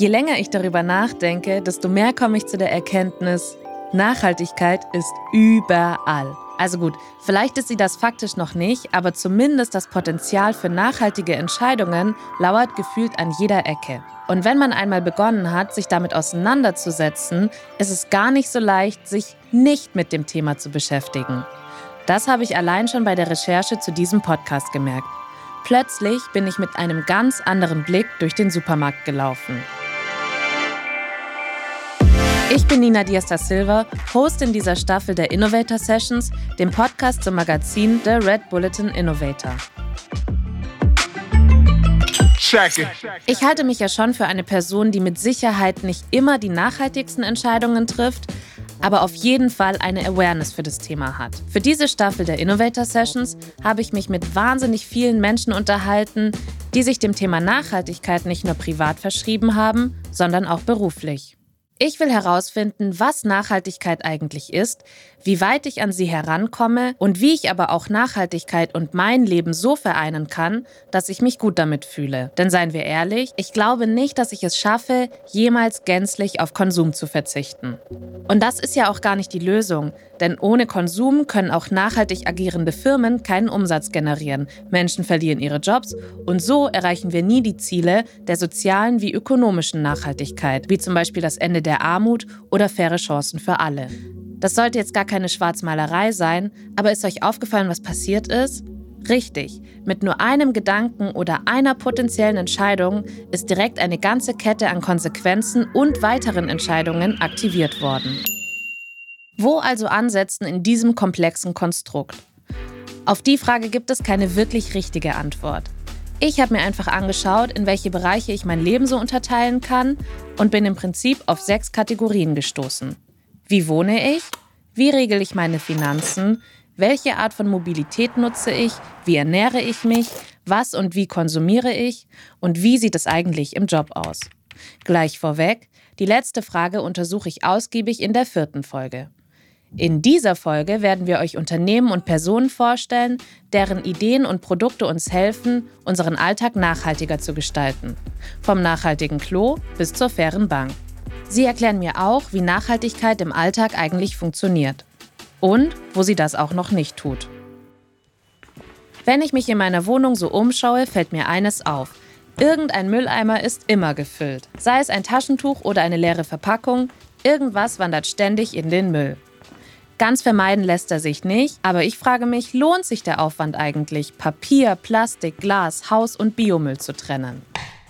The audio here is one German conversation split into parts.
Je länger ich darüber nachdenke, desto mehr komme ich zu der Erkenntnis, Nachhaltigkeit ist überall. Also gut, vielleicht ist sie das faktisch noch nicht, aber zumindest das Potenzial für nachhaltige Entscheidungen lauert gefühlt an jeder Ecke. Und wenn man einmal begonnen hat, sich damit auseinanderzusetzen, ist es gar nicht so leicht, sich nicht mit dem Thema zu beschäftigen. Das habe ich allein schon bei der Recherche zu diesem Podcast gemerkt. Plötzlich bin ich mit einem ganz anderen Blick durch den Supermarkt gelaufen. Ich bin Nina Diaz da Silva, Host in dieser Staffel der Innovator Sessions, dem Podcast zum Magazin The Red Bulletin Innovator. Ich halte mich ja schon für eine Person, die mit Sicherheit nicht immer die nachhaltigsten Entscheidungen trifft, aber auf jeden Fall eine Awareness für das Thema hat. Für diese Staffel der Innovator Sessions habe ich mich mit wahnsinnig vielen Menschen unterhalten, die sich dem Thema Nachhaltigkeit nicht nur privat verschrieben haben, sondern auch beruflich. Ich will herausfinden, was Nachhaltigkeit eigentlich ist, wie weit ich an sie herankomme und wie ich aber auch Nachhaltigkeit und mein Leben so vereinen kann, dass ich mich gut damit fühle. Denn seien wir ehrlich, ich glaube nicht, dass ich es schaffe, jemals gänzlich auf Konsum zu verzichten. Und das ist ja auch gar nicht die Lösung, denn ohne Konsum können auch nachhaltig agierende Firmen keinen Umsatz generieren, Menschen verlieren ihre Jobs und so erreichen wir nie die Ziele der sozialen wie ökonomischen Nachhaltigkeit, wie zum Beispiel das Ende der Armut oder faire Chancen für alle. Das sollte jetzt gar keine Schwarzmalerei sein, aber ist euch aufgefallen, was passiert ist? Richtig, mit nur einem Gedanken oder einer potenziellen Entscheidung ist direkt eine ganze Kette an Konsequenzen und weiteren Entscheidungen aktiviert worden. Wo also ansetzen in diesem komplexen Konstrukt? Auf die Frage gibt es keine wirklich richtige Antwort. Ich habe mir einfach angeschaut, in welche Bereiche ich mein Leben so unterteilen kann und bin im Prinzip auf sechs Kategorien gestoßen. Wie wohne ich? Wie regel ich meine Finanzen? Welche Art von Mobilität nutze ich? Wie ernähre ich mich? Was und wie konsumiere ich? Und wie sieht es eigentlich im Job aus? Gleich vorweg, die letzte Frage untersuche ich ausgiebig in der vierten Folge. In dieser Folge werden wir euch Unternehmen und Personen vorstellen, deren Ideen und Produkte uns helfen, unseren Alltag nachhaltiger zu gestalten. Vom nachhaltigen Klo bis zur fairen Bank. Sie erklären mir auch, wie Nachhaltigkeit im Alltag eigentlich funktioniert. Und wo sie das auch noch nicht tut. Wenn ich mich in meiner Wohnung so umschaue, fällt mir eines auf. Irgendein Mülleimer ist immer gefüllt. Sei es ein Taschentuch oder eine leere Verpackung, irgendwas wandert ständig in den Müll. Ganz vermeiden lässt er sich nicht, aber ich frage mich, lohnt sich der Aufwand eigentlich, Papier, Plastik, Glas, Haus- und Biomüll zu trennen?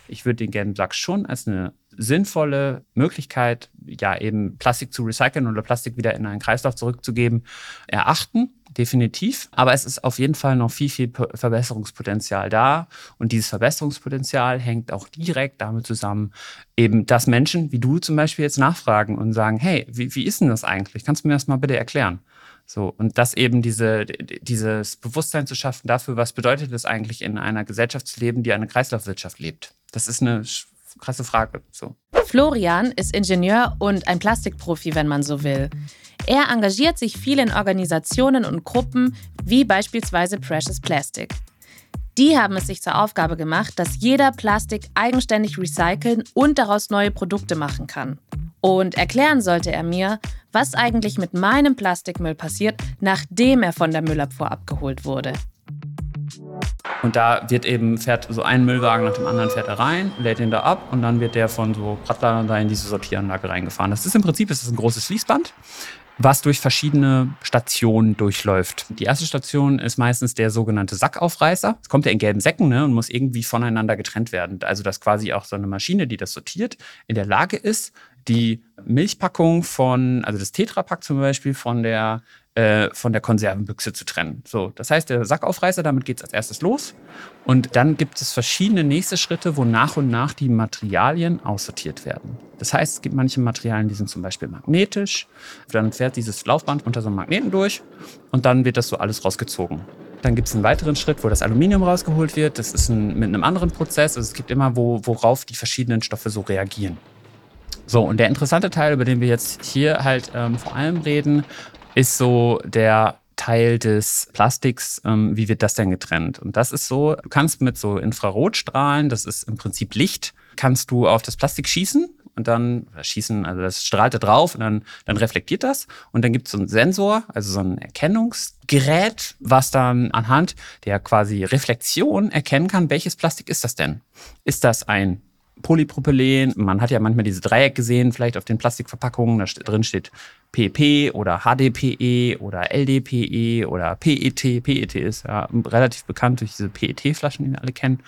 Ich würde den gelben Sack schon als eine sinnvolle Möglichkeit, ja eben Plastik zu recyceln oder Plastik wieder in einen Kreislauf zurückzugeben, erachten. Definitiv. Aber es ist auf jeden Fall noch viel, viel Verbesserungspotenzial da. Und dieses Verbesserungspotenzial hängt auch direkt damit zusammen, eben, dass Menschen wie du zum Beispiel jetzt nachfragen und sagen, hey, wie, wie ist denn das eigentlich? Kannst du mir das mal bitte erklären? So, und das eben diese, dieses Bewusstsein zu schaffen dafür, was bedeutet es eigentlich in einer Gesellschaft zu leben, die eine Kreislaufwirtschaft lebt. Das ist eine krasse Frage. So. Florian ist Ingenieur und ein Plastikprofi, wenn man so will. Er engagiert sich viel in Organisationen und Gruppen wie beispielsweise Precious Plastic. Die haben es sich zur Aufgabe gemacht, dass jeder Plastik eigenständig recyceln und daraus neue Produkte machen kann. Und erklären sollte er mir, was eigentlich mit meinem Plastikmüll passiert, nachdem er von der Müllabfuhr abgeholt wurde. Und da wird eben, fährt so ein Müllwagen nach dem anderen fährt er rein, lädt ihn da ab und dann wird der von so Radladern da in diese Sortieranlage reingefahren. Das ist im Prinzip ist ein großes Fließband, was durch verschiedene Stationen durchläuft. Die erste Station ist meistens der sogenannte Sackaufreißer. Es kommt ja in gelben Säcken ne, und muss irgendwie voneinander getrennt werden. Also dass quasi auch so eine Maschine, die das sortiert, in der Lage ist, die Milchpackung von, also das Tetrapack zum Beispiel, von der äh, von der Konservenbüchse zu trennen. So, das heißt, der Sackaufreißer, damit geht es als erstes los. Und dann gibt es verschiedene nächste Schritte, wo nach und nach die Materialien aussortiert werden. Das heißt, es gibt manche Materialien, die sind zum Beispiel magnetisch. Dann fährt dieses Laufband unter so einem Magneten durch und dann wird das so alles rausgezogen. Dann gibt es einen weiteren Schritt, wo das Aluminium rausgeholt wird. Das ist ein, mit einem anderen Prozess. Also es gibt immer, wo, worauf die verschiedenen Stoffe so reagieren. So, und der interessante Teil, über den wir jetzt hier halt ähm, vor allem reden, ist so der Teil des Plastiks, ähm, wie wird das denn getrennt? Und das ist so, du kannst mit so Infrarotstrahlen, das ist im Prinzip Licht, kannst du auf das Plastik schießen und dann schießen, also das strahlt da drauf und dann, dann reflektiert das. Und dann gibt es so einen Sensor, also so ein Erkennungsgerät, was dann anhand der quasi Reflexion erkennen kann, welches Plastik ist das denn? Ist das ein Polypropylen. Man hat ja manchmal diese Dreieck gesehen, vielleicht auf den Plastikverpackungen. Da drin steht PP oder HDPE oder LDPE oder PET. PET ist ja relativ bekannt durch diese PET-Flaschen, die wir alle kennen.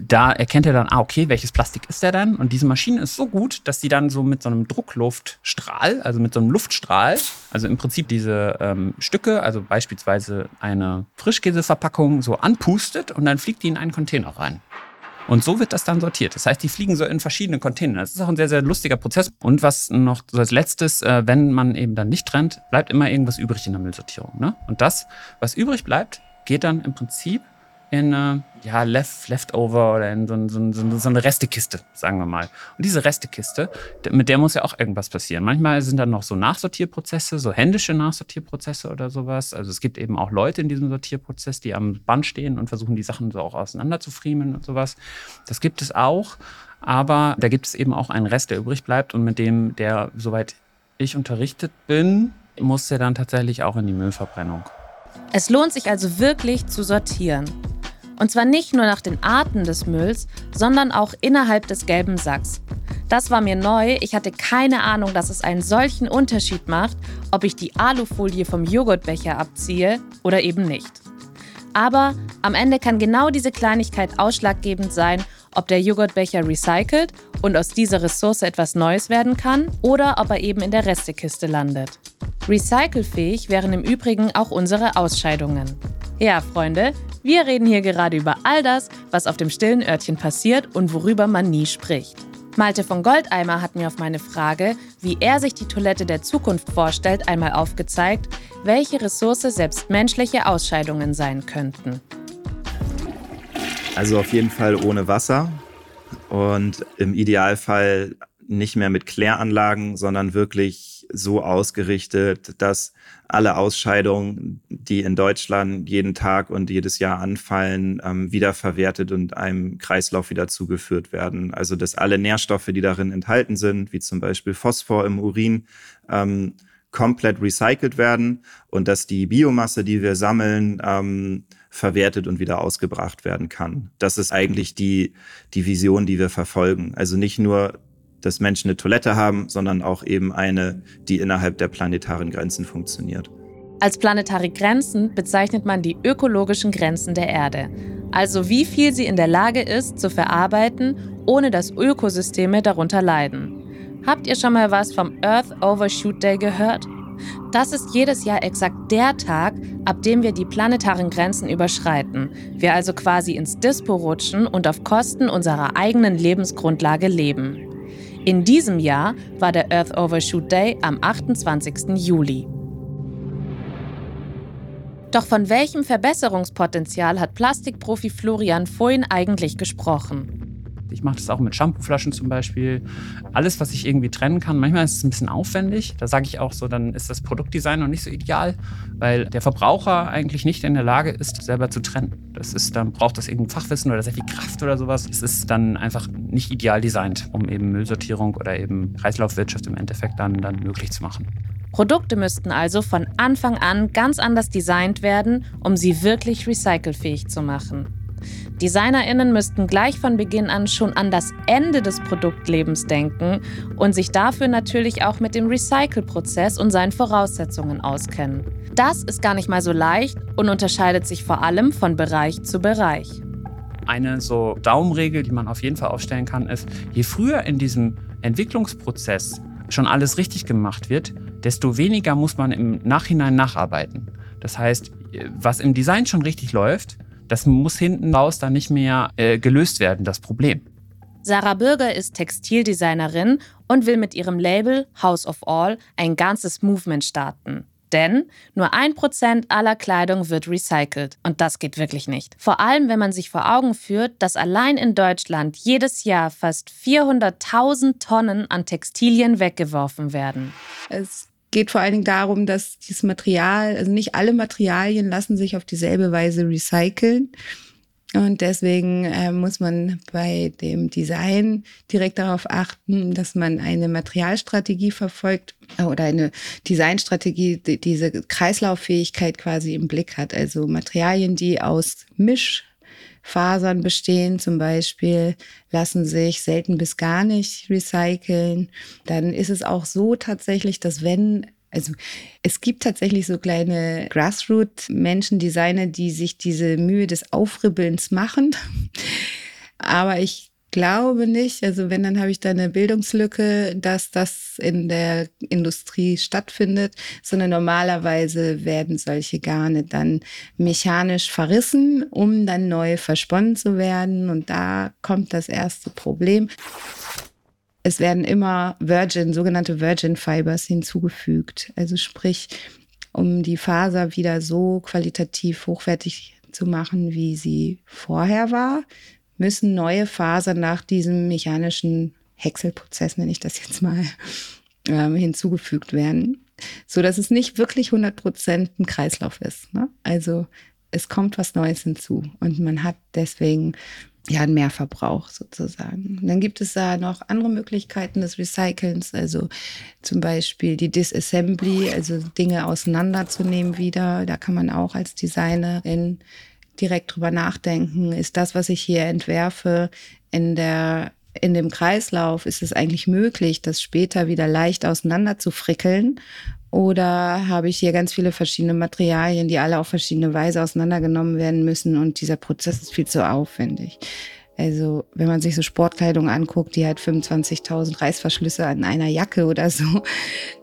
Da erkennt er dann, ah, okay, welches Plastik ist der denn? Und diese Maschine ist so gut, dass sie dann so mit so einem Druckluftstrahl, also mit so einem Luftstrahl, also im Prinzip diese ähm, Stücke, also beispielsweise eine Frischkäseverpackung, so anpustet und dann fliegt die in einen Container rein. Und so wird das dann sortiert. Das heißt, die fliegen so in verschiedene Container. Das ist auch ein sehr, sehr lustiger Prozess. Und was noch so als letztes, äh, wenn man eben dann nicht trennt, bleibt immer irgendwas übrig in der Müllsortierung. Ne? Und das, was übrig bleibt, geht dann im Prinzip in äh, ja, Left, Leftover oder in so, so, so, so, eine Restekiste, sagen wir mal. Und diese Restekiste, mit der muss ja auch irgendwas passieren. Manchmal sind dann noch so Nachsortierprozesse, so händische Nachsortierprozesse oder sowas. Also es gibt eben auch Leute in diesem Sortierprozess, die am Band stehen und versuchen, die Sachen so auch auseinander zu friemeln und sowas. Das gibt es auch. Aber da gibt es eben auch einen Rest, der übrig bleibt und mit dem, der, soweit ich unterrichtet bin, muss der dann tatsächlich auch in die Müllverbrennung. Es lohnt sich also wirklich zu sortieren. Und zwar nicht nur nach den Arten des Mülls, sondern auch innerhalb des gelben Sacks. Das war mir neu. Ich hatte keine Ahnung, dass es einen solchen Unterschied macht, ob ich die Alufolie vom Joghurtbecher abziehe oder eben nicht. Aber am Ende kann genau diese Kleinigkeit ausschlaggebend sein, ob der Joghurtbecher recycelt und aus dieser Ressource etwas Neues werden kann oder ob er eben in der Restekiste landet. Recycelfähig wären im Übrigen auch unsere Ausscheidungen. Ja, Freunde, wir reden hier gerade über all das, was auf dem stillen Örtchen passiert und worüber man nie spricht. Malte von Goldeimer hat mir auf meine Frage, wie er sich die Toilette der Zukunft vorstellt, einmal aufgezeigt, welche Ressource selbst menschliche Ausscheidungen sein könnten. Also auf jeden Fall ohne Wasser und im Idealfall nicht mehr mit Kläranlagen, sondern wirklich so ausgerichtet, dass alle Ausscheidungen, die in Deutschland jeden Tag und jedes Jahr anfallen, ähm, wiederverwertet und einem Kreislauf wieder zugeführt werden. Also dass alle Nährstoffe, die darin enthalten sind, wie zum Beispiel Phosphor im Urin, ähm, komplett recycelt werden und dass die Biomasse, die wir sammeln, ähm, verwertet und wieder ausgebracht werden kann. Das ist eigentlich die, die Vision, die wir verfolgen. Also nicht nur dass Menschen eine Toilette haben, sondern auch eben eine, die innerhalb der planetaren Grenzen funktioniert. Als planetare Grenzen bezeichnet man die ökologischen Grenzen der Erde, also wie viel sie in der Lage ist zu verarbeiten, ohne dass Ökosysteme darunter leiden. Habt ihr schon mal was vom Earth Overshoot Day gehört? Das ist jedes Jahr exakt der Tag, ab dem wir die planetaren Grenzen überschreiten. Wir also quasi ins Dispo rutschen und auf Kosten unserer eigenen Lebensgrundlage leben. In diesem Jahr war der Earth Overshoot Day am 28. Juli. Doch von welchem Verbesserungspotenzial hat Plastikprofi Florian Foyn eigentlich gesprochen? Ich mache das auch mit Shampooflaschen zum Beispiel. Alles, was ich irgendwie trennen kann. Manchmal ist es ein bisschen aufwendig. Da sage ich auch so, dann ist das Produktdesign noch nicht so ideal, weil der Verbraucher eigentlich nicht in der Lage ist, selber zu trennen. Das ist, dann braucht das irgendein Fachwissen oder sehr viel Kraft oder sowas. Es ist dann einfach nicht ideal designt, um eben Müllsortierung oder eben Kreislaufwirtschaft im Endeffekt dann, dann möglich zu machen. Produkte müssten also von Anfang an ganz anders designt werden, um sie wirklich recycelfähig zu machen. DesignerInnen müssten gleich von Beginn an schon an das Ende des Produktlebens denken und sich dafür natürlich auch mit dem Recycle-Prozess und seinen Voraussetzungen auskennen. Das ist gar nicht mal so leicht und unterscheidet sich vor allem von Bereich zu Bereich. Eine so Daumenregel, die man auf jeden Fall aufstellen kann, ist, je früher in diesem Entwicklungsprozess schon alles richtig gemacht wird, desto weniger muss man im Nachhinein nacharbeiten. Das heißt, was im Design schon richtig läuft, das muss hinten raus dann nicht mehr äh, gelöst werden, das Problem. Sarah Bürger ist Textildesignerin und will mit ihrem Label House of All ein ganzes Movement starten. Denn nur ein Prozent aller Kleidung wird recycelt. Und das geht wirklich nicht. Vor allem, wenn man sich vor Augen führt, dass allein in Deutschland jedes Jahr fast 400.000 Tonnen an Textilien weggeworfen werden. Es geht vor allen Dingen darum, dass dieses Material, also nicht alle Materialien lassen sich auf dieselbe Weise recyceln. Und deswegen äh, muss man bei dem Design direkt darauf achten, dass man eine Materialstrategie verfolgt oder eine Designstrategie, die diese Kreislauffähigkeit quasi im Blick hat. Also Materialien, die aus Mischfasern bestehen zum Beispiel, lassen sich selten bis gar nicht recyceln. Dann ist es auch so tatsächlich, dass wenn also es gibt tatsächlich so kleine Grassroot-Menschen, Designer, die sich diese Mühe des Aufribbelns machen. Aber ich glaube nicht, also wenn, dann habe ich da eine Bildungslücke, dass das in der Industrie stattfindet, sondern normalerweise werden solche Garne dann mechanisch verrissen, um dann neu versponnen zu werden. Und da kommt das erste Problem es werden immer Virgin, sogenannte Virgin Fibers hinzugefügt. Also sprich, um die Faser wieder so qualitativ hochwertig zu machen, wie sie vorher war, müssen neue Fasern nach diesem mechanischen Häckselprozess, nenne ich das jetzt mal, äh, hinzugefügt werden, so dass es nicht wirklich 100 Prozent ein Kreislauf ist. Ne? Also es kommt was Neues hinzu und man hat deswegen ja, ein Mehrverbrauch sozusagen. Und dann gibt es da noch andere Möglichkeiten des Recycelns, also zum Beispiel die Disassembly, also Dinge auseinanderzunehmen wieder. Da kann man auch als Designerin direkt drüber nachdenken. Ist das, was ich hier entwerfe, in der in dem Kreislauf ist es eigentlich möglich, das später wieder leicht auseinander zu frickeln oder habe ich hier ganz viele verschiedene Materialien, die alle auf verschiedene Weise auseinandergenommen werden müssen und dieser Prozess ist viel zu aufwendig. Also wenn man sich so Sportkleidung anguckt, die hat 25.000 Reißverschlüsse an einer Jacke oder so,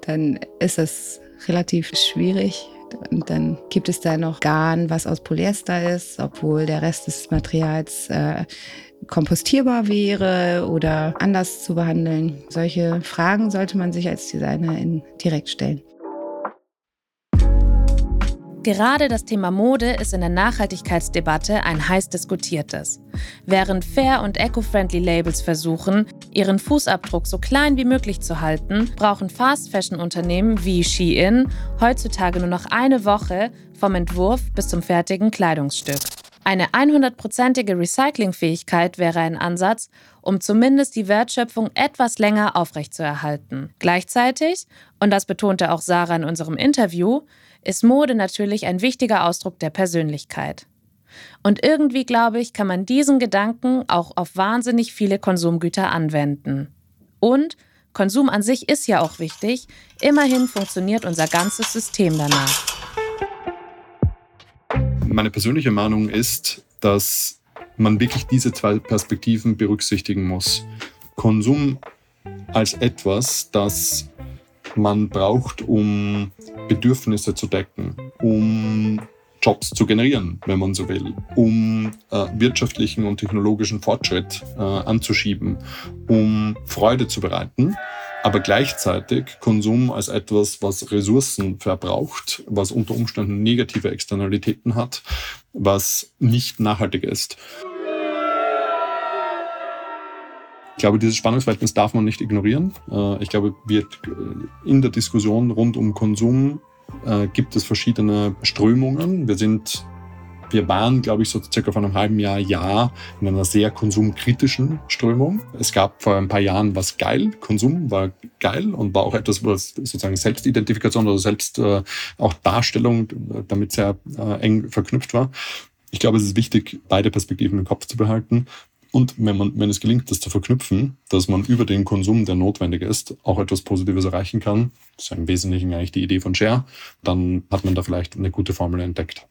dann ist das relativ schwierig. Und dann gibt es da noch Garn, was aus Polyester ist, obwohl der Rest des Materials äh, kompostierbar wäre oder anders zu behandeln. Solche Fragen sollte man sich als Designerin direkt stellen. Gerade das Thema Mode ist in der Nachhaltigkeitsdebatte ein heiß diskutiertes. Während Fair- und Eco-Friendly Labels versuchen, ihren Fußabdruck so klein wie möglich zu halten, brauchen Fast-Fashion-Unternehmen wie Shein heutzutage nur noch eine Woche vom Entwurf bis zum fertigen Kleidungsstück. Eine 100%ige Recyclingfähigkeit wäre ein Ansatz, um zumindest die Wertschöpfung etwas länger aufrechtzuerhalten. Gleichzeitig, und das betonte auch Sarah in unserem Interview, ist Mode natürlich ein wichtiger Ausdruck der Persönlichkeit. Und irgendwie, glaube ich, kann man diesen Gedanken auch auf wahnsinnig viele Konsumgüter anwenden. Und Konsum an sich ist ja auch wichtig, immerhin funktioniert unser ganzes System danach meine persönliche Meinung ist, dass man wirklich diese zwei Perspektiven berücksichtigen muss. Konsum als etwas, das man braucht, um Bedürfnisse zu decken, um Jobs zu generieren, wenn man so will, um äh, wirtschaftlichen und technologischen Fortschritt äh, anzuschieben, um Freude zu bereiten aber gleichzeitig Konsum als etwas, was Ressourcen verbraucht, was unter Umständen negative Externalitäten hat, was nicht nachhaltig ist. Ich glaube, dieses Spannungsverhältnis darf man nicht ignorieren. Äh, ich glaube, wird äh, in der Diskussion rund um Konsum äh, gibt es verschiedene Strömungen. Wir sind wir waren, glaube ich, so circa vor einem halben Jahr, Jahr in einer sehr konsumkritischen Strömung. Es gab vor ein paar Jahren was geil. Konsum war geil und war auch etwas, was sozusagen Selbstidentifikation oder selbst auch Darstellung damit sehr eng verknüpft war. Ich glaube, es ist wichtig, beide Perspektiven im Kopf zu behalten. Und wenn, man, wenn es gelingt, das zu verknüpfen, dass man über den Konsum, der notwendig ist, auch etwas Positives erreichen kann, das ist im Wesentlichen eigentlich die Idee von Share, dann hat man da vielleicht eine gute Formel entdeckt.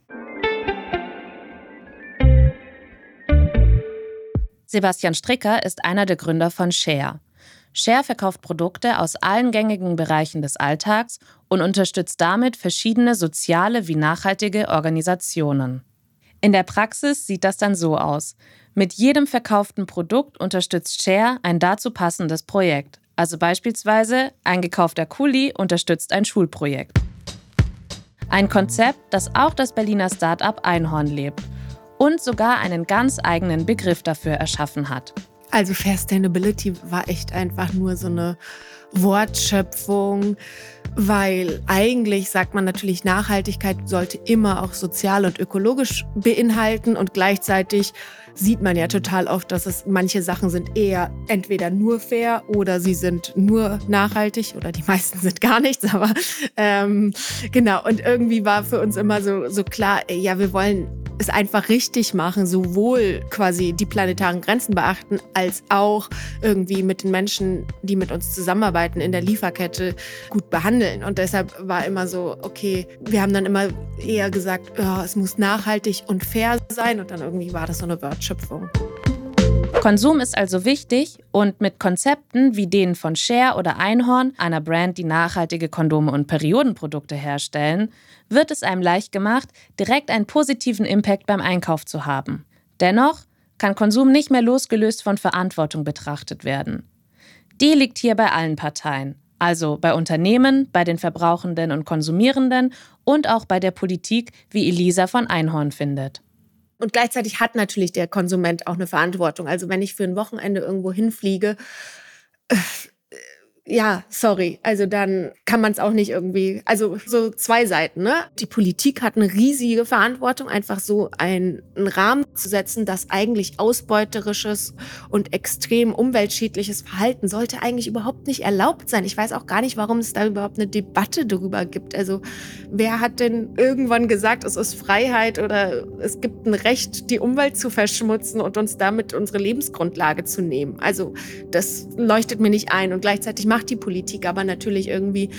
Sebastian Stricker ist einer der Gründer von Share. Share verkauft Produkte aus allen gängigen Bereichen des Alltags und unterstützt damit verschiedene soziale wie nachhaltige Organisationen. In der Praxis sieht das dann so aus. Mit jedem verkauften Produkt unterstützt Share ein dazu passendes Projekt. Also beispielsweise ein gekaufter Kuli unterstützt ein Schulprojekt. Ein Konzept, das auch das Berliner Start-up Einhorn lebt und sogar einen ganz eigenen Begriff dafür erschaffen hat. Also Sustainability war echt einfach nur so eine Wortschöpfung, weil eigentlich sagt man natürlich, Nachhaltigkeit sollte immer auch sozial und ökologisch beinhalten und gleichzeitig sieht man ja total oft, dass es manche Sachen sind eher entweder nur fair oder sie sind nur nachhaltig oder die meisten sind gar nichts, aber ähm, genau. Und irgendwie war für uns immer so, so klar, ja, wir wollen es einfach richtig machen, sowohl quasi die planetaren Grenzen beachten, als auch irgendwie mit den Menschen, die mit uns zusammenarbeiten in der Lieferkette, gut behandeln. Und deshalb war immer so, okay, wir haben dann immer eher gesagt, oh, es muss nachhaltig und fair sein. Und dann irgendwie war das so eine Wortschöpfung. Konsum ist also wichtig und mit Konzepten wie denen von Share oder Einhorn, einer Brand, die nachhaltige Kondome und Periodenprodukte herstellen, wird es einem leicht gemacht, direkt einen positiven Impact beim Einkauf zu haben. Dennoch kann Konsum nicht mehr losgelöst von Verantwortung betrachtet werden. Die liegt hier bei allen Parteien, also bei Unternehmen, bei den Verbrauchenden und Konsumierenden und auch bei der Politik, wie Elisa von Einhorn findet. Und gleichzeitig hat natürlich der Konsument auch eine Verantwortung. Also wenn ich für ein Wochenende irgendwo hinfliege, äh, ja, sorry. Also dann kann man es auch nicht irgendwie. Also so zwei Seiten. Ne? Die Politik hat eine riesige Verantwortung, einfach so einen, einen Rahmen zu setzen, dass eigentlich ausbeuterisches und extrem umweltschädliches Verhalten sollte eigentlich überhaupt nicht erlaubt sein. Ich weiß auch gar nicht, warum es da überhaupt eine Debatte darüber gibt. Also wer hat denn irgendwann gesagt, es ist Freiheit oder es gibt ein Recht, die Umwelt zu verschmutzen und uns damit unsere Lebensgrundlage zu nehmen? Also das leuchtet mir nicht ein und gleichzeitig macht die Politik aber natürlich irgendwie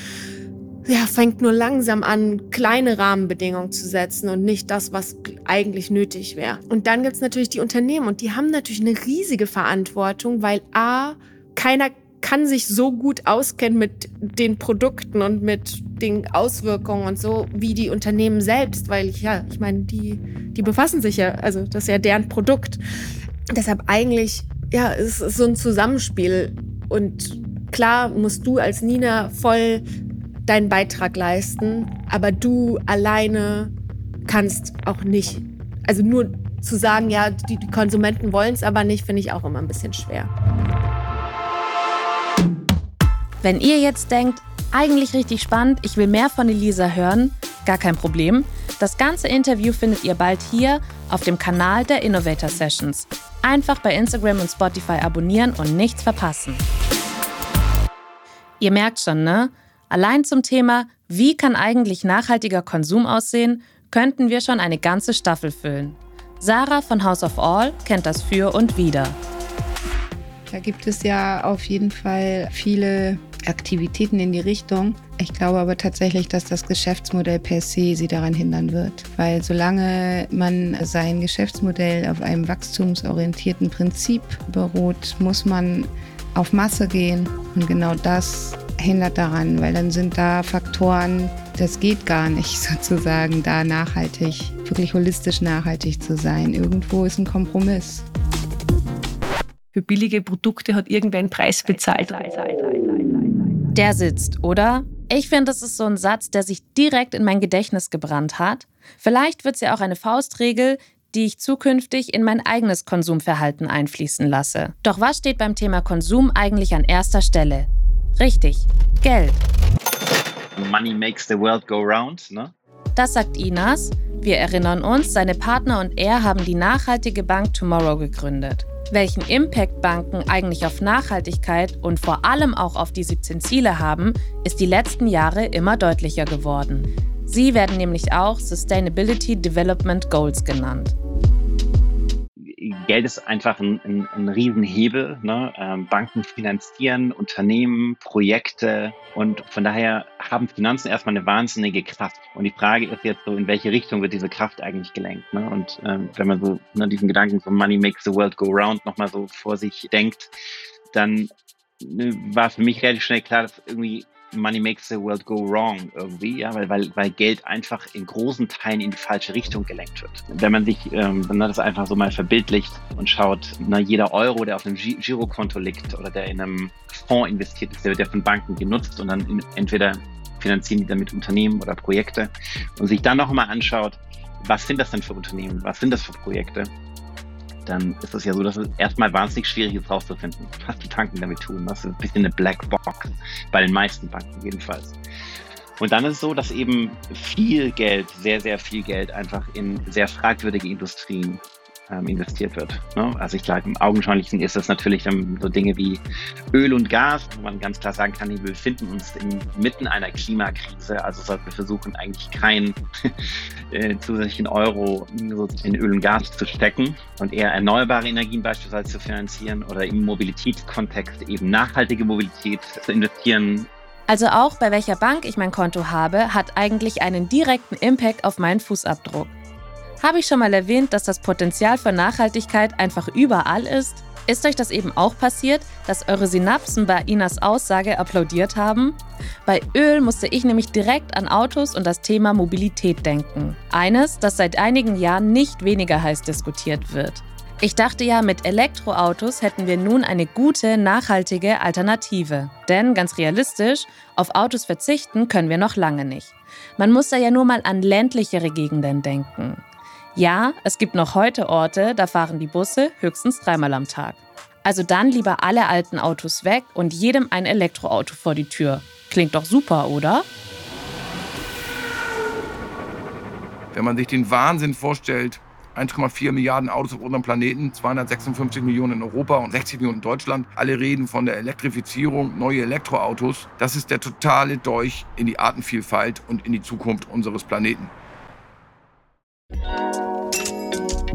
ja, fängt nur langsam an, kleine Rahmenbedingungen zu setzen und nicht das, was eigentlich nötig wäre. Und dann gibt es natürlich die Unternehmen und die haben natürlich eine riesige Verantwortung, weil A, keiner kann sich so gut auskennen mit den Produkten und mit den Auswirkungen und so wie die Unternehmen selbst, weil ja, ich meine, die, die befassen sich ja, also das ist ja deren Produkt. Deshalb eigentlich, ja, es ist so ein Zusammenspiel und Klar musst du als Nina voll deinen Beitrag leisten, aber du alleine kannst auch nicht. Also nur zu sagen, ja, die, die Konsumenten wollen es aber nicht, finde ich auch immer ein bisschen schwer. Wenn ihr jetzt denkt, eigentlich richtig spannend, ich will mehr von Elisa hören, gar kein Problem. Das ganze Interview findet ihr bald hier auf dem Kanal der Innovator Sessions. Einfach bei Instagram und Spotify abonnieren und nichts verpassen. Ihr merkt schon, ne? Allein zum Thema, wie kann eigentlich nachhaltiger Konsum aussehen, könnten wir schon eine ganze Staffel füllen. Sarah von House of All kennt das für und wieder. Da gibt es ja auf jeden Fall viele Aktivitäten in die Richtung. Ich glaube aber tatsächlich, dass das Geschäftsmodell per se sie daran hindern wird. Weil solange man sein Geschäftsmodell auf einem wachstumsorientierten Prinzip beruht, muss man auf Masse gehen. Und genau das hindert daran, weil dann sind da Faktoren, das geht gar nicht sozusagen, da nachhaltig, wirklich holistisch nachhaltig zu sein. Irgendwo ist ein Kompromiss. Für billige Produkte hat irgendwer einen Preis bezahlt. Der sitzt, oder? Ich finde, das ist so ein Satz, der sich direkt in mein Gedächtnis gebrannt hat. Vielleicht wird es ja auch eine Faustregel, die ich zukünftig in mein eigenes Konsumverhalten einfließen lasse. Doch was steht beim Thema Konsum eigentlich an erster Stelle? Richtig, Geld. Money makes the world go round, ne? Das sagt Inas. Wir erinnern uns, seine Partner und er haben die nachhaltige Bank Tomorrow gegründet. Welchen Impact Banken eigentlich auf Nachhaltigkeit und vor allem auch auf die 17 Ziele haben, ist die letzten Jahre immer deutlicher geworden. Sie werden nämlich auch Sustainability Development Goals genannt. Geld ist einfach ein, ein, ein Riesenhebel. Ne? Ähm, Banken finanzieren Unternehmen, Projekte und von daher haben Finanzen erstmal eine wahnsinnige Kraft. Und die Frage ist jetzt so, in welche Richtung wird diese Kraft eigentlich gelenkt? Ne? Und ähm, wenn man so ne, diesen Gedanken von Money makes the world go round nochmal so vor sich denkt, dann ne, war für mich relativ schnell klar, dass irgendwie Money makes the world go wrong irgendwie, ja, weil, weil, weil Geld einfach in großen Teilen in die falsche Richtung gelenkt wird. Wenn man sich ähm, wenn man das einfach so mal verbildlicht und schaut, na, jeder Euro, der auf einem Girokonto liegt oder der in einem Fonds investiert ist, der wird ja von Banken genutzt und dann in, entweder finanzieren die damit Unternehmen oder Projekte. Und sich dann nochmal anschaut, was sind das denn für Unternehmen, was sind das für Projekte, dann ist es ja so, dass es erstmal wahnsinnig schwierig ist rauszufinden, was die Banken damit tun. Das ist ein bisschen eine Blackbox, bei den meisten Banken jedenfalls. Und dann ist es so, dass eben viel Geld, sehr, sehr viel Geld einfach in sehr fragwürdige Industrien ähm, investiert wird. Ne? Also ich glaube, im Augenscheinlichen ist das natürlich so Dinge wie Öl und Gas, wo man ganz klar sagen kann, wir befinden uns inmitten einer Klimakrise. Also wir versuchen, eigentlich keinen äh, zusätzlichen Euro in Öl und Gas zu stecken und eher erneuerbare Energien beispielsweise zu finanzieren oder im Mobilitätskontext eben nachhaltige Mobilität zu investieren. Also auch bei welcher Bank ich mein Konto habe, hat eigentlich einen direkten Impact auf meinen Fußabdruck. Habe ich schon mal erwähnt, dass das Potenzial für Nachhaltigkeit einfach überall ist? Ist euch das eben auch passiert, dass eure Synapsen bei Inas Aussage applaudiert haben? Bei Öl musste ich nämlich direkt an Autos und das Thema Mobilität denken. Eines, das seit einigen Jahren nicht weniger heiß diskutiert wird. Ich dachte ja, mit Elektroautos hätten wir nun eine gute, nachhaltige Alternative. Denn ganz realistisch, auf Autos verzichten können wir noch lange nicht. Man muss da ja nur mal an ländlichere Gegenden denken. Ja, es gibt noch heute Orte, da fahren die Busse höchstens dreimal am Tag. Also dann lieber alle alten Autos weg und jedem ein Elektroauto vor die Tür. Klingt doch super, oder? Wenn man sich den Wahnsinn vorstellt, 1,4 Milliarden Autos auf unserem Planeten, 256 Millionen in Europa und 60 Millionen in Deutschland. Alle reden von der Elektrifizierung, neue Elektroautos. Das ist der totale Dolch in die Artenvielfalt und in die Zukunft unseres Planeten.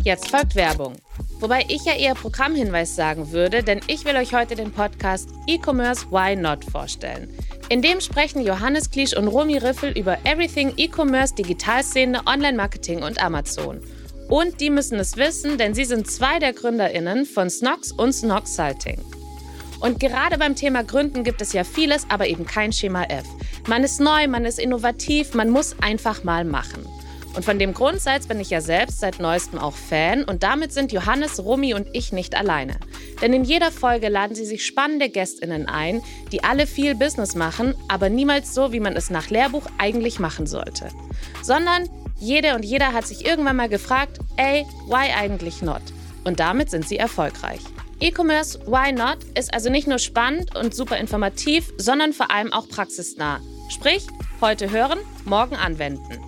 Jetzt folgt Werbung. Wobei ich ja eher Programmhinweis sagen würde, denn ich will euch heute den Podcast E-Commerce Why Not vorstellen. In dem sprechen Johannes Klisch und Romy Riffel über Everything E-Commerce, Digitalszene, Online-Marketing und Amazon. Und die müssen es wissen, denn sie sind zwei der GründerInnen von Snox und Snox Salting. Und gerade beim Thema Gründen gibt es ja vieles, aber eben kein Schema F. Man ist neu, man ist innovativ, man muss einfach mal machen. Und von dem Grundsatz bin ich ja selbst seit neuestem auch Fan und damit sind Johannes, Rumi und ich nicht alleine. Denn in jeder Folge laden sie sich spannende Gästinnen ein, die alle viel Business machen, aber niemals so, wie man es nach Lehrbuch eigentlich machen sollte. Sondern jede und jeder hat sich irgendwann mal gefragt, ey, why eigentlich not? Und damit sind sie erfolgreich. E-Commerce Why Not ist also nicht nur spannend und super informativ, sondern vor allem auch praxisnah. Sprich, heute hören, morgen anwenden.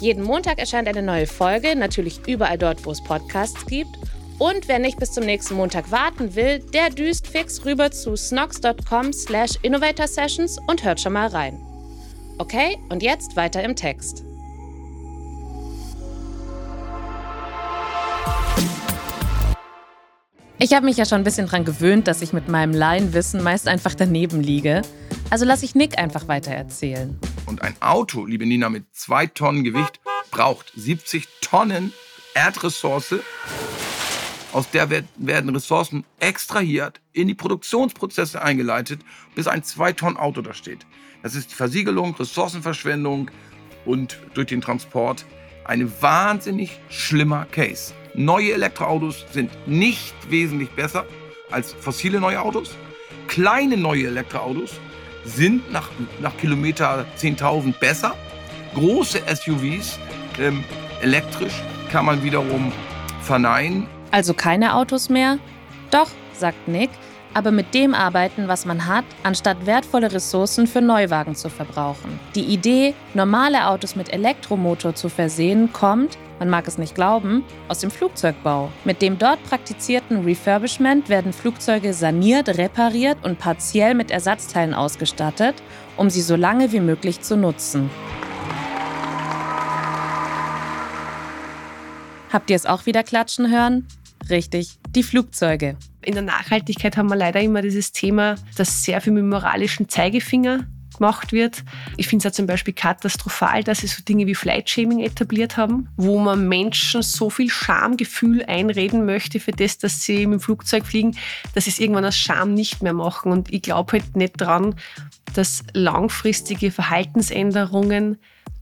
Jeden Montag erscheint eine neue Folge, natürlich überall dort, wo es Podcasts gibt. Und wer nicht bis zum nächsten Montag warten will, der düst fix rüber zu snox.com slash innovator sessions und hört schon mal rein. Okay, und jetzt weiter im Text. Ich habe mich ja schon ein bisschen daran gewöhnt, dass ich mit meinem Laienwissen meist einfach daneben liege. Also lasse ich Nick einfach weiter erzählen. Und ein Auto, liebe Nina, mit zwei Tonnen Gewicht braucht 70 Tonnen Erdressource. Aus der werden Ressourcen extrahiert, in die Produktionsprozesse eingeleitet, bis ein 2-Tonnen-Auto da steht. Das ist Versiegelung, Ressourcenverschwendung und durch den Transport ein wahnsinnig schlimmer Case. Neue Elektroautos sind nicht wesentlich besser als fossile neue Autos. Kleine neue Elektroautos sind nach, nach Kilometer 10.000 besser. Große SUVs, ähm, elektrisch, kann man wiederum verneinen. Also keine Autos mehr? Doch, sagt Nick, aber mit dem arbeiten, was man hat, anstatt wertvolle Ressourcen für Neuwagen zu verbrauchen. Die Idee, normale Autos mit Elektromotor zu versehen, kommt, man mag es nicht glauben, aus dem Flugzeugbau. Mit dem dort praktizierten Refurbishment werden Flugzeuge saniert, repariert und partiell mit Ersatzteilen ausgestattet, um sie so lange wie möglich zu nutzen. Habt ihr es auch wieder klatschen hören? Richtig, die Flugzeuge. In der Nachhaltigkeit haben wir leider immer dieses Thema, dass sehr viel mit moralischen Zeigefinger gemacht wird. Ich finde es ja zum Beispiel katastrophal, dass sie so Dinge wie Flight-Shaming etabliert haben, wo man Menschen so viel Schamgefühl einreden möchte für das, dass sie mit dem Flugzeug fliegen, dass sie es irgendwann aus Scham nicht mehr machen. Und ich glaube halt nicht dran, dass langfristige Verhaltensänderungen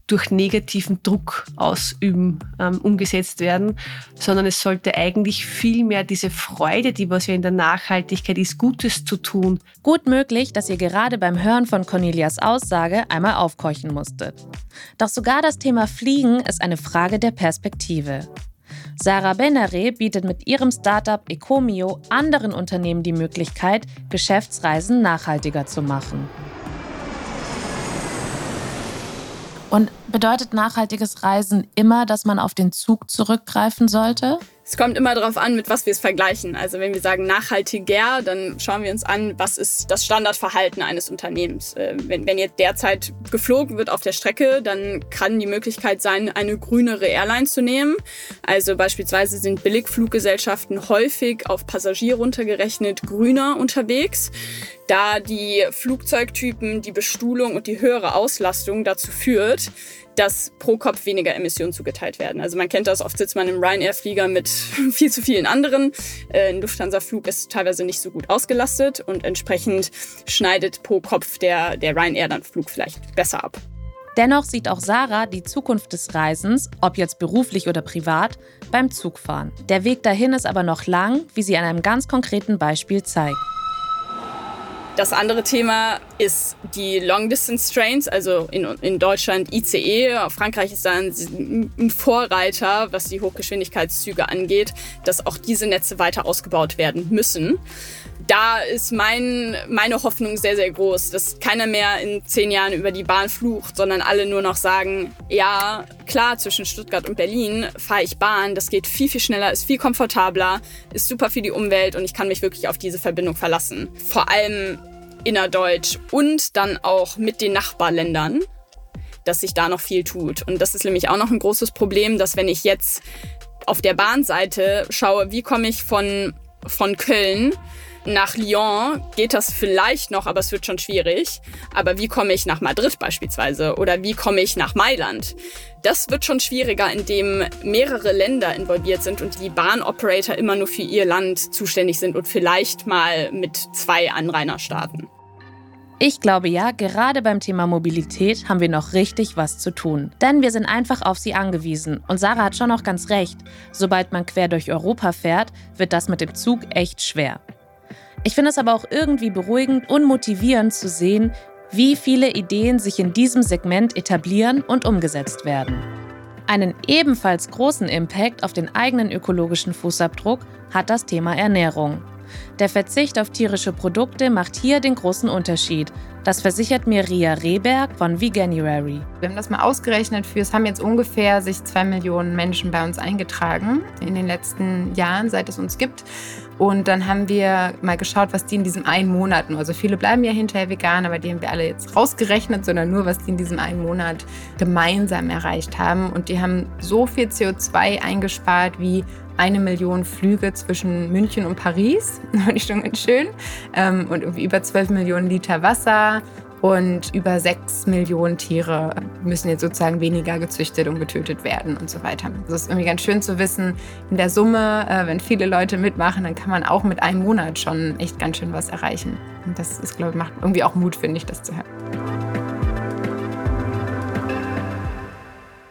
durch negativen Druck ausüben ähm, umgesetzt werden, sondern es sollte eigentlich viel mehr diese Freude, die was ja in der Nachhaltigkeit ist, Gutes zu tun. Gut möglich, dass ihr gerade beim Hören von Cornelias Aussage einmal aufkeuchen musstet. Doch sogar das Thema Fliegen ist eine Frage der Perspektive. Sarah Benere bietet mit ihrem Startup Ecomio anderen Unternehmen die Möglichkeit, Geschäftsreisen nachhaltiger zu machen. Und bedeutet nachhaltiges Reisen immer, dass man auf den Zug zurückgreifen sollte? Es kommt immer darauf an, mit was wir es vergleichen. Also wenn wir sagen nachhaltiger, dann schauen wir uns an, was ist das Standardverhalten eines Unternehmens. Äh, wenn, wenn jetzt derzeit geflogen wird auf der Strecke, dann kann die Möglichkeit sein, eine grünere Airline zu nehmen. Also beispielsweise sind Billigfluggesellschaften häufig auf Passagier runtergerechnet grüner unterwegs da die Flugzeugtypen, die Bestuhlung und die höhere Auslastung dazu führt, dass pro Kopf weniger Emissionen zugeteilt werden. Also man kennt das, oft sitzt man im Ryanair-Flieger mit viel zu vielen anderen. Äh, ein Lufthansa-Flug ist teilweise nicht so gut ausgelastet und entsprechend schneidet pro Kopf der, der Ryanair dann Flug vielleicht besser ab. Dennoch sieht auch Sarah die Zukunft des Reisens, ob jetzt beruflich oder privat, beim Zugfahren. Der Weg dahin ist aber noch lang, wie sie an einem ganz konkreten Beispiel zeigt. Das andere Thema ist die Long Distance Trains, also in, in Deutschland ICE. Frankreich ist da ein, ein Vorreiter, was die Hochgeschwindigkeitszüge angeht, dass auch diese Netze weiter ausgebaut werden müssen. Da ist mein, meine Hoffnung sehr, sehr groß, dass keiner mehr in zehn Jahren über die Bahn flucht, sondern alle nur noch sagen, ja, klar, zwischen Stuttgart und Berlin fahre ich Bahn, das geht viel, viel schneller, ist viel komfortabler, ist super für die Umwelt und ich kann mich wirklich auf diese Verbindung verlassen. Vor allem innerdeutsch und dann auch mit den Nachbarländern, dass sich da noch viel tut. Und das ist nämlich auch noch ein großes Problem, dass wenn ich jetzt auf der Bahnseite schaue, wie komme ich von, von Köln nach Lyon geht das vielleicht noch, aber es wird schon schwierig. Aber wie komme ich nach Madrid beispielsweise? Oder wie komme ich nach Mailand? Das wird schon schwieriger, indem mehrere Länder involviert sind und die Bahnoperator immer nur für ihr Land zuständig sind und vielleicht mal mit zwei Anrainerstaaten. Ich glaube ja, gerade beim Thema Mobilität haben wir noch richtig was zu tun. Denn wir sind einfach auf sie angewiesen. Und Sarah hat schon noch ganz recht. Sobald man quer durch Europa fährt, wird das mit dem Zug echt schwer. Ich finde es aber auch irgendwie beruhigend und motivierend zu sehen, wie viele Ideen sich in diesem Segment etablieren und umgesetzt werden. Einen ebenfalls großen Impact auf den eigenen ökologischen Fußabdruck hat das Thema Ernährung. Der Verzicht auf tierische Produkte macht hier den großen Unterschied. Das versichert mir Ria Rehberg von Veganuary. Wir haben das mal ausgerechnet. Für es haben jetzt ungefähr sich zwei Millionen Menschen bei uns eingetragen in den letzten Jahren, seit es uns gibt. Und dann haben wir mal geschaut, was die in diesem einen Monat also viele bleiben ja hinterher vegan, aber die haben wir alle jetzt rausgerechnet, sondern nur, was die in diesem einen Monat gemeinsam erreicht haben. Und die haben so viel CO2 eingespart wie eine Million Flüge zwischen München und Paris. Fand ich schon ganz schön. Ähm, und über 12 Millionen Liter Wasser und über 6 Millionen Tiere müssen jetzt sozusagen weniger gezüchtet und getötet werden und so weiter. Das ist irgendwie ganz schön zu wissen, in der Summe, äh, wenn viele Leute mitmachen, dann kann man auch mit einem Monat schon echt ganz schön was erreichen. Und das ist, glaube ich, macht irgendwie auch Mut, finde ich, das zu hören.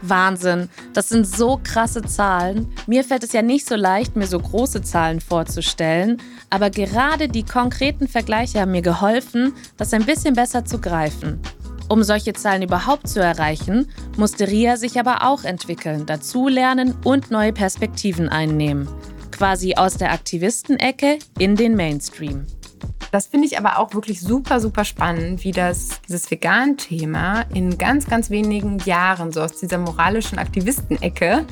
Wahnsinn, das sind so krasse Zahlen. Mir fällt es ja nicht so leicht, mir so große Zahlen vorzustellen, aber gerade die konkreten Vergleiche haben mir geholfen, das ein bisschen besser zu greifen. Um solche Zahlen überhaupt zu erreichen, musste Ria sich aber auch entwickeln, dazulernen und neue Perspektiven einnehmen. Quasi aus der Aktivistenecke in den Mainstream. Das finde ich aber auch wirklich super, super spannend, wie das, dieses Vegan-Thema in ganz, ganz wenigen Jahren so aus dieser moralischen Aktivistenecke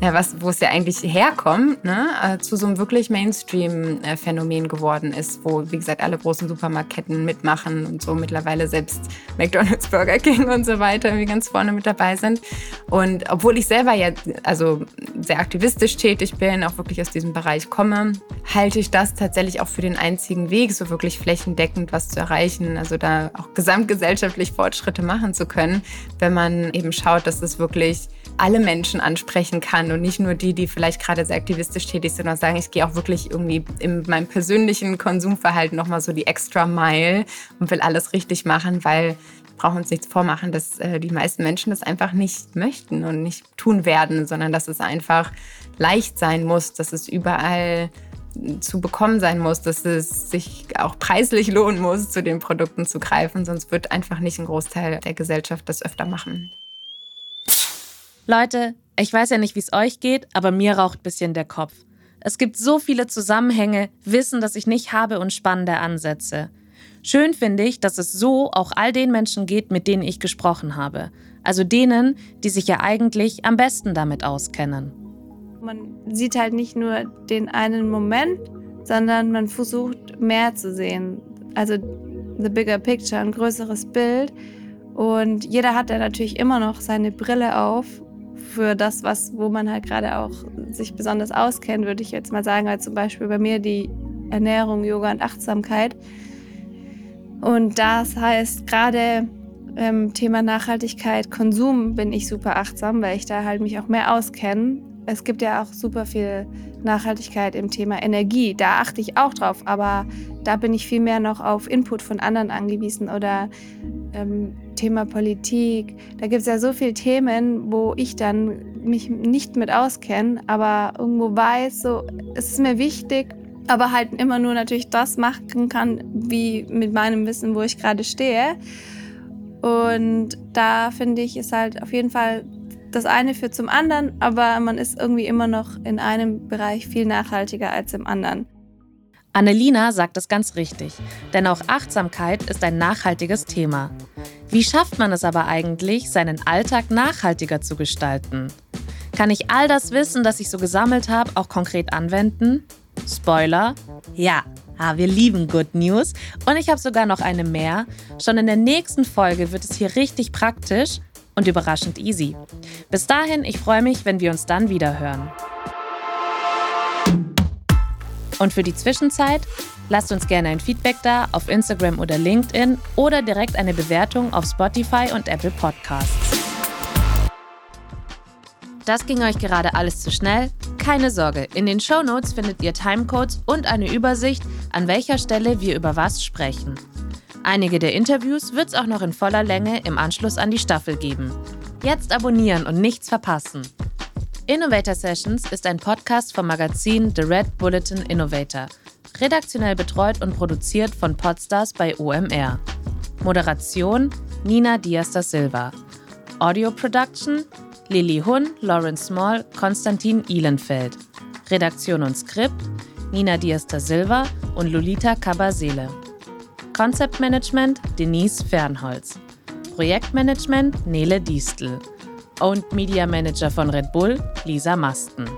ja, was, wo es ja eigentlich herkommt, ne, äh, zu so einem wirklich Mainstream-Phänomen geworden ist, wo, wie gesagt, alle großen Supermarktketten mitmachen und so mittlerweile selbst McDonalds, Burger King und so weiter irgendwie ganz vorne mit dabei sind. Und obwohl ich selber ja also sehr aktivistisch tätig bin, auch wirklich aus diesem Bereich komme, halte ich das tatsächlich auch für den einzigen Weg, so wirklich flächendeckend was zu erreichen, also da auch gesamtgesellschaftlich Fortschritte machen zu können, wenn man eben schaut, dass es wirklich alle Menschen ansprechen kann und nicht nur die, die vielleicht gerade sehr aktivistisch tätig sind, sondern sagen, ich gehe auch wirklich irgendwie in meinem persönlichen Konsumverhalten nochmal so die extra Mile und will alles richtig machen, weil wir brauchen uns nichts vormachen, dass äh, die meisten Menschen das einfach nicht möchten und nicht tun werden, sondern dass es einfach leicht sein muss, dass es überall zu bekommen sein muss, dass es sich auch preislich lohnen muss, zu den Produkten zu greifen, sonst wird einfach nicht ein Großteil der Gesellschaft das öfter machen. Leute, ich weiß ja nicht, wie es euch geht, aber mir raucht ein bisschen der Kopf. Es gibt so viele Zusammenhänge, Wissen, das ich nicht habe und spannende Ansätze. Schön finde ich, dass es so auch all den Menschen geht, mit denen ich gesprochen habe. Also denen, die sich ja eigentlich am besten damit auskennen. Man sieht halt nicht nur den einen Moment, sondern man versucht mehr zu sehen. Also the bigger picture, ein größeres Bild. Und jeder hat ja natürlich immer noch seine Brille auf für das, was, wo man halt gerade auch sich besonders auskennt, würde ich jetzt mal sagen, halt zum Beispiel bei mir die Ernährung, Yoga und Achtsamkeit. Und das heißt gerade ähm, Thema Nachhaltigkeit, Konsum bin ich super achtsam, weil ich da halt mich auch mehr auskenne. Es gibt ja auch super viel Nachhaltigkeit im Thema Energie. Da achte ich auch drauf, aber da bin ich viel mehr noch auf Input von anderen angewiesen oder ähm, Thema Politik. Da gibt es ja so viele Themen, wo ich dann mich nicht mit auskenne, aber irgendwo weiß, so, es ist mir wichtig, aber halt immer nur natürlich das machen kann, wie mit meinem Wissen, wo ich gerade stehe. Und da finde ich, ist halt auf jeden Fall das eine führt zum anderen, aber man ist irgendwie immer noch in einem Bereich viel nachhaltiger als im anderen. Annelina sagt es ganz richtig, denn auch Achtsamkeit ist ein nachhaltiges Thema. Wie schafft man es aber eigentlich, seinen Alltag nachhaltiger zu gestalten? Kann ich all das Wissen, das ich so gesammelt habe, auch konkret anwenden? Spoiler, ja, Ah, wir lieben Good News. Und ich habe sogar noch eine mehr. Schon in der nächsten Folge wird es hier richtig praktisch und überraschend easy. Bis dahin, ich freue mich, wenn wir uns dann wieder hören. Und für die Zwischenzeit, lasst uns gerne ein Feedback da auf Instagram oder LinkedIn oder direkt eine Bewertung auf Spotify und Apple Podcasts. Das ging euch gerade alles zu schnell? Keine Sorge, in den Show Notes findet ihr Timecodes und eine Übersicht, an welcher Stelle wir über was sprechen. Einige der Interviews wird es auch noch in voller Länge im Anschluss an die Staffel geben. Jetzt abonnieren und nichts verpassen. Innovator Sessions ist ein Podcast vom Magazin The Red Bulletin Innovator, redaktionell betreut und produziert von Podstars bei OMR. Moderation Nina Diaz da Silva. Audio Production Lilly Hun, Lawrence Small, Konstantin Ihlenfeld. Redaktion und Skript Nina Diaz da Silva und Lolita Cabasele. Konzeptmanagement Denise Fernholz. Projektmanagement Nele Diestel. Owned Media Manager von Red Bull Lisa Masten.